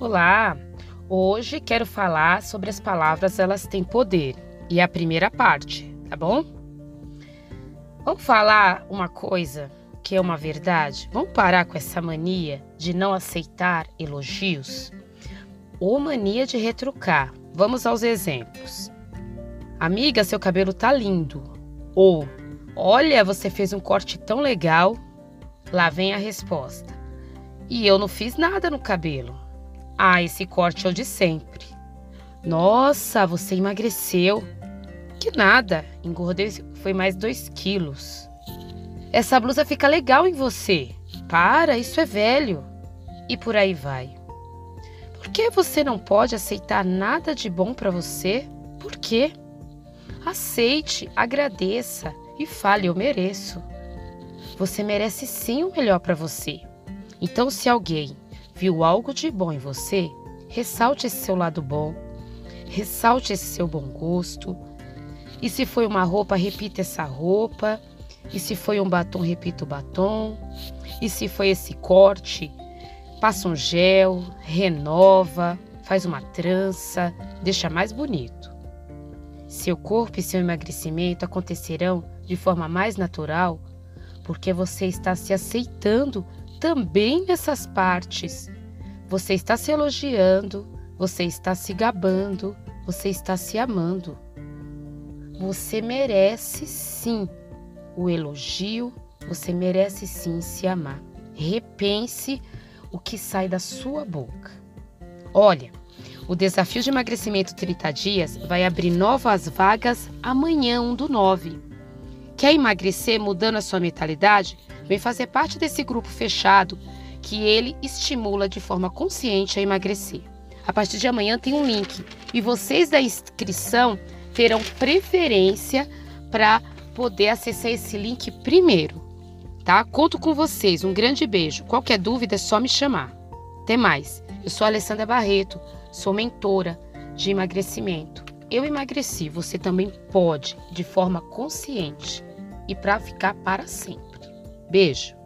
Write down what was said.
Olá! Hoje quero falar sobre as palavras elas têm poder e a primeira parte, tá bom? Vamos falar uma coisa que é uma verdade? Vamos parar com essa mania de não aceitar elogios? Ou mania de retrucar? Vamos aos exemplos. Amiga, seu cabelo tá lindo. Ou, olha, você fez um corte tão legal. Lá vem a resposta. E eu não fiz nada no cabelo. Ah, esse corte é o de sempre. Nossa, você emagreceu. Que nada, engordei foi mais dois quilos. Essa blusa fica legal em você. Para, isso é velho. E por aí vai. Por que você não pode aceitar nada de bom para você? Por quê? Aceite, agradeça e fale: Eu mereço. Você merece sim o melhor para você. Então, se alguém viu algo de bom em você, ressalte esse seu lado bom, ressalte esse seu bom gosto. E se foi uma roupa, repita essa roupa. E se foi um batom, repita o batom. E se foi esse corte, passa um gel, renova, faz uma trança, deixa mais bonito. Seu corpo e seu emagrecimento acontecerão de forma mais natural porque você está se aceitando também nessas partes. Você está se elogiando, você está se gabando, você está se amando. Você merece sim o elogio, você merece sim se amar. Repense o que sai da sua boca. Olha, o desafio de emagrecimento 30 dias vai abrir novas vagas amanhã, 1 do 9. Quer emagrecer mudando a sua mentalidade? Vem fazer parte desse grupo fechado que ele estimula de forma consciente a emagrecer. A partir de amanhã tem um link e vocês da inscrição terão preferência para poder acessar esse link primeiro, tá? Conto com vocês. Um grande beijo. Qualquer dúvida é só me chamar. Até mais. Eu sou Alessandra Barreto, sou mentora de emagrecimento. Eu emagreci, você também pode, de forma consciente e para ficar para sempre. Beijo!